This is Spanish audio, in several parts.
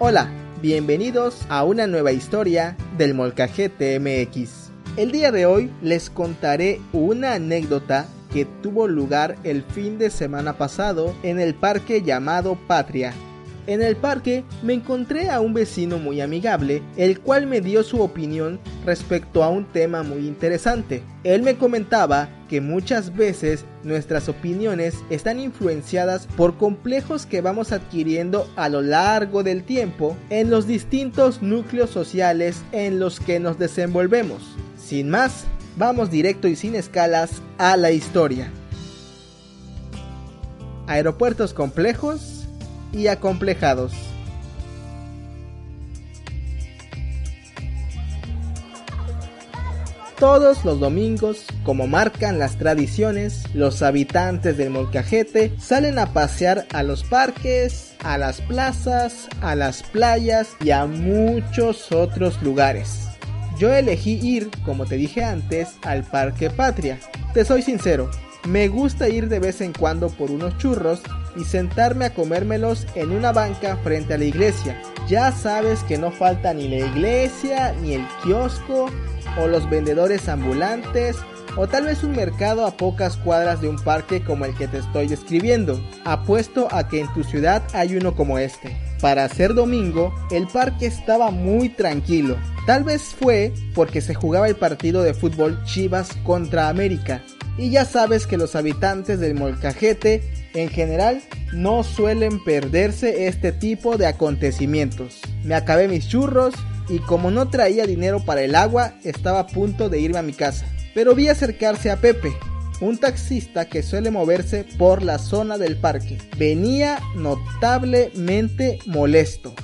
Hola, bienvenidos a una nueva historia del Molcajete MX. El día de hoy les contaré una anécdota que tuvo lugar el fin de semana pasado en el parque llamado Patria, en el parque me encontré a un vecino muy amigable, el cual me dio su opinión respecto a un tema muy interesante. Él me comentaba que muchas veces nuestras opiniones están influenciadas por complejos que vamos adquiriendo a lo largo del tiempo en los distintos núcleos sociales en los que nos desenvolvemos. Sin más, vamos directo y sin escalas a la historia. Aeropuertos complejos y acomplejados. Todos los domingos, como marcan las tradiciones, los habitantes del Molcajete salen a pasear a los parques, a las plazas, a las playas y a muchos otros lugares. Yo elegí ir, como te dije antes, al Parque Patria. Te soy sincero, me gusta ir de vez en cuando por unos churros y sentarme a comérmelos en una banca frente a la iglesia. Ya sabes que no falta ni la iglesia, ni el kiosco, o los vendedores ambulantes, o tal vez un mercado a pocas cuadras de un parque como el que te estoy describiendo. Apuesto a que en tu ciudad hay uno como este. Para ser domingo, el parque estaba muy tranquilo. Tal vez fue porque se jugaba el partido de fútbol Chivas contra América. Y ya sabes que los habitantes del Molcajete en general no suelen perderse este tipo de acontecimientos. Me acabé mis churros y como no traía dinero para el agua, estaba a punto de irme a mi casa. Pero vi acercarse a Pepe, un taxista que suele moverse por la zona del parque. Venía notablemente molesto.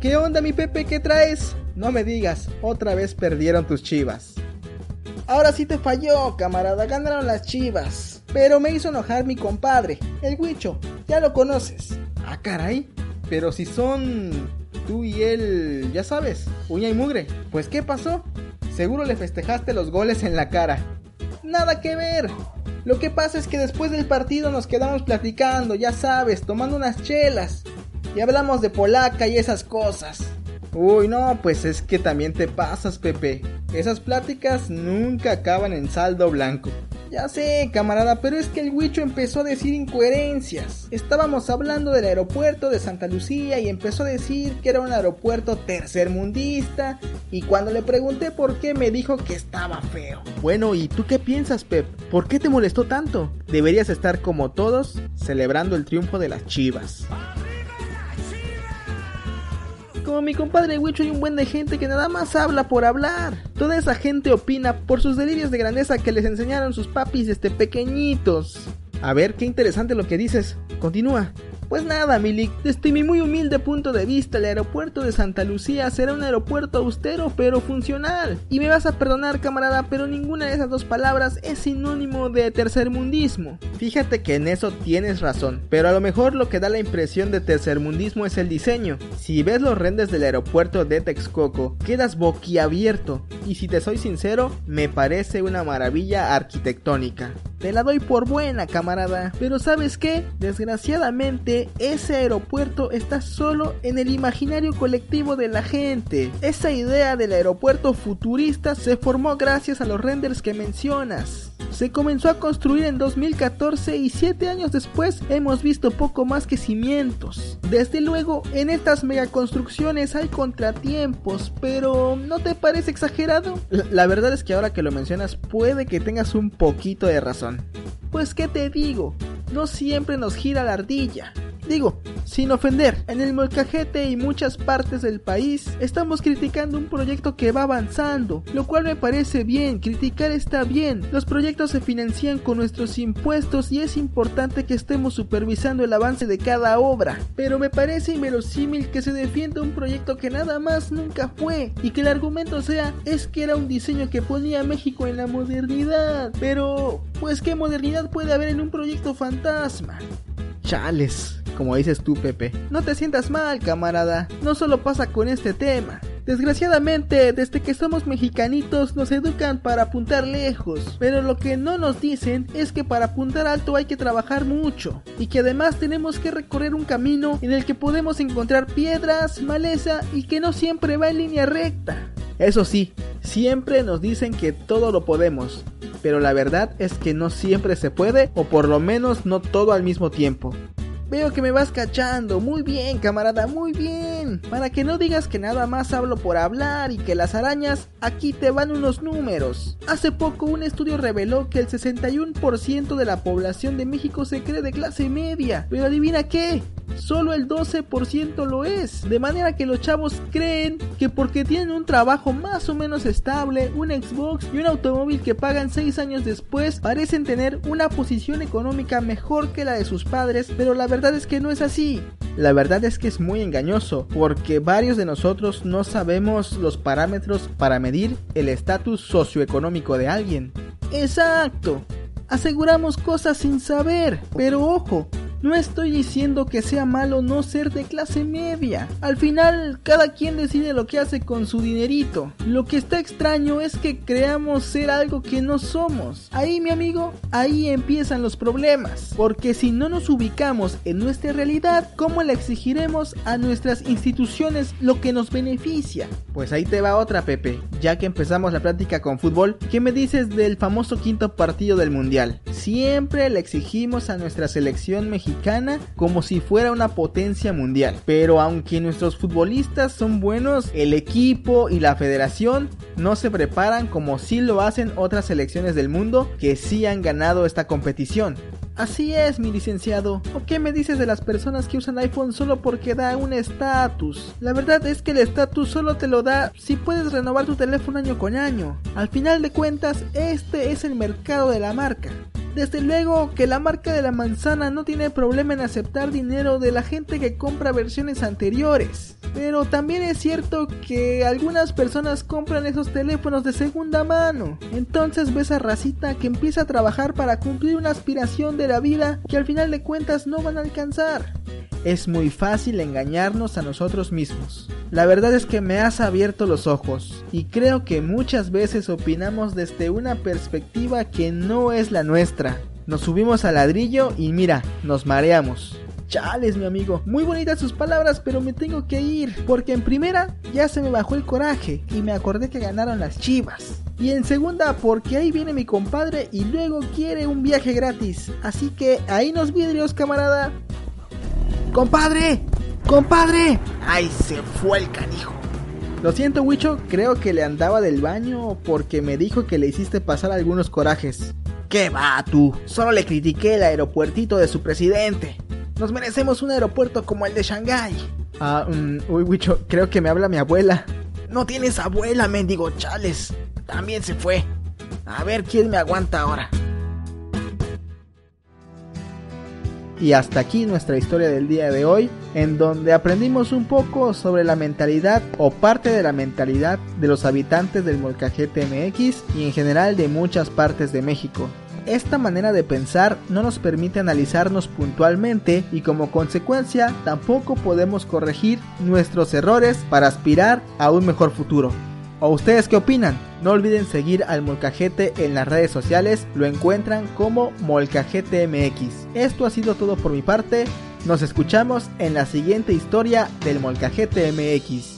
¿Qué onda mi Pepe? ¿Qué traes? No me digas, otra vez perdieron tus chivas. Ahora sí te falló, camarada, ganaron las chivas. Pero me hizo enojar mi compadre, el Huicho, ya lo conoces. Ah, caray, pero si son tú y él, ya sabes, uña y mugre. Pues ¿qué pasó? Seguro le festejaste los goles en la cara. Nada que ver. Lo que pasa es que después del partido nos quedamos platicando, ya sabes, tomando unas chelas. Y hablamos de polaca y esas cosas. Uy, no, pues es que también te pasas, Pepe. Esas pláticas nunca acaban en saldo blanco. Ya sé, camarada, pero es que el Huicho empezó a decir incoherencias. Estábamos hablando del aeropuerto de Santa Lucía y empezó a decir que era un aeropuerto tercermundista. Y cuando le pregunté por qué, me dijo que estaba feo. Bueno, ¿y tú qué piensas, Pep? ¿Por qué te molestó tanto? Deberías estar como todos, celebrando el triunfo de las chivas. Como mi compadre Wicho hay un buen de gente que nada más habla por hablar. Toda esa gente opina por sus delirios de grandeza que les enseñaron sus papis este pequeñitos. A ver, qué interesante lo que dices. Continúa. Pues nada, Milik, desde mi muy humilde punto de vista, el aeropuerto de Santa Lucía será un aeropuerto austero pero funcional. Y me vas a perdonar, camarada, pero ninguna de esas dos palabras es sinónimo de tercermundismo. Fíjate que en eso tienes razón, pero a lo mejor lo que da la impresión de tercermundismo es el diseño. Si ves los rendes del aeropuerto de Texcoco, quedas boquiabierto. Y si te soy sincero, me parece una maravilla arquitectónica. Te la doy por buena, camarada. Pero ¿sabes qué? Desgraciadamente, ese aeropuerto está solo en el imaginario colectivo de la gente. Esa idea del aeropuerto futurista se formó gracias a los renders que mencionas. Se comenzó a construir en 2014 y 7 años después hemos visto poco más que cimientos. Desde luego, en estas megaconstrucciones hay contratiempos, pero ¿no te parece exagerado? La, la verdad es que ahora que lo mencionas puede que tengas un poquito de razón. Pues qué te digo, no siempre nos gira la ardilla. Digo, sin ofender. En el molcajete y muchas partes del país estamos criticando un proyecto que va avanzando, lo cual me parece bien, criticar está bien. Los proyectos se financian con nuestros impuestos y es importante que estemos supervisando el avance de cada obra. Pero me parece inverosímil que se defienda un proyecto que nada más nunca fue y que el argumento sea es que era un diseño que ponía a México en la modernidad. Pero, pues qué modernidad puede haber en un proyecto fantasma. Chales, como dices tú, Pepe. No te sientas mal, camarada. No solo pasa con este tema. Desgraciadamente, desde que somos mexicanitos nos educan para apuntar lejos, pero lo que no nos dicen es que para apuntar alto hay que trabajar mucho y que además tenemos que recorrer un camino en el que podemos encontrar piedras, maleza y que no siempre va en línea recta. Eso sí, siempre nos dicen que todo lo podemos, pero la verdad es que no siempre se puede o por lo menos no todo al mismo tiempo. Veo que me vas cachando. Muy bien, camarada, muy bien. Para que no digas que nada más hablo por hablar y que las arañas, aquí te van unos números. Hace poco un estudio reveló que el 61% de la población de México se cree de clase media. Pero adivina qué, solo el 12% lo es. De manera que los chavos creen que porque tienen un trabajo más o menos estable, un Xbox y un automóvil que pagan 6 años después, parecen tener una posición económica mejor que la de sus padres, pero la verdad es que no es así. La verdad es que es muy engañoso, porque varios de nosotros no sabemos los parámetros para medir el estatus socioeconómico de alguien. Exacto. Aseguramos cosas sin saber, pero ojo, no estoy diciendo que sea malo no ser de clase media. Al final, cada quien decide lo que hace con su dinerito. Lo que está extraño es que creamos ser algo que no somos. Ahí, mi amigo, ahí empiezan los problemas. Porque si no nos ubicamos en nuestra realidad, ¿cómo le exigiremos a nuestras instituciones lo que nos beneficia? Pues ahí te va otra, Pepe. Ya que empezamos la plática con fútbol, ¿qué me dices del famoso quinto partido del Mundial? Siempre le exigimos a nuestra selección como si fuera una potencia mundial. Pero aunque nuestros futbolistas son buenos, el equipo y la federación no se preparan como si lo hacen otras selecciones del mundo que sí han ganado esta competición. Así es, mi licenciado. ¿O qué me dices de las personas que usan iPhone solo porque da un estatus? La verdad es que el estatus solo te lo da si puedes renovar tu teléfono año con año. Al final de cuentas, este es el mercado de la marca. Desde luego que la marca de la manzana no tiene problema en aceptar dinero de la gente que compra versiones anteriores. Pero también es cierto que algunas personas compran esos teléfonos de segunda mano. Entonces ves a racita que empieza a trabajar para cumplir una aspiración de la vida que al final de cuentas no van a alcanzar. Es muy fácil engañarnos a nosotros mismos. La verdad es que me has abierto los ojos y creo que muchas veces opinamos desde una perspectiva que no es la nuestra. Nos subimos al ladrillo y mira, nos mareamos. Chales, mi amigo. Muy bonitas sus palabras, pero me tengo que ir. Porque en primera ya se me bajó el coraje y me acordé que ganaron las chivas. Y en segunda, porque ahí viene mi compadre y luego quiere un viaje gratis. Así que ahí nos vidrios, camarada. ¡Compadre! ¡Compadre! ¡Ay, se fue el canijo! Lo siento, Wicho, creo que le andaba del baño porque me dijo que le hiciste pasar algunos corajes. ¿Qué va tú? Solo le critiqué el aeropuertito de su presidente. Nos merecemos un aeropuerto como el de Shanghái. Ah, um, uy, Wicho, creo que me habla mi abuela. No tienes abuela, mendigo chales. También se fue. A ver quién me aguanta ahora. Y hasta aquí nuestra historia del día de hoy, en donde aprendimos un poco sobre la mentalidad o parte de la mentalidad de los habitantes del Molcajete MX y en general de muchas partes de México. Esta manera de pensar no nos permite analizarnos puntualmente y como consecuencia tampoco podemos corregir nuestros errores para aspirar a un mejor futuro. ¿O ustedes qué opinan? No olviden seguir al Molcajete en las redes sociales, lo encuentran como Molcajete MX. Esto ha sido todo por mi parte, nos escuchamos en la siguiente historia del Molcajete MX.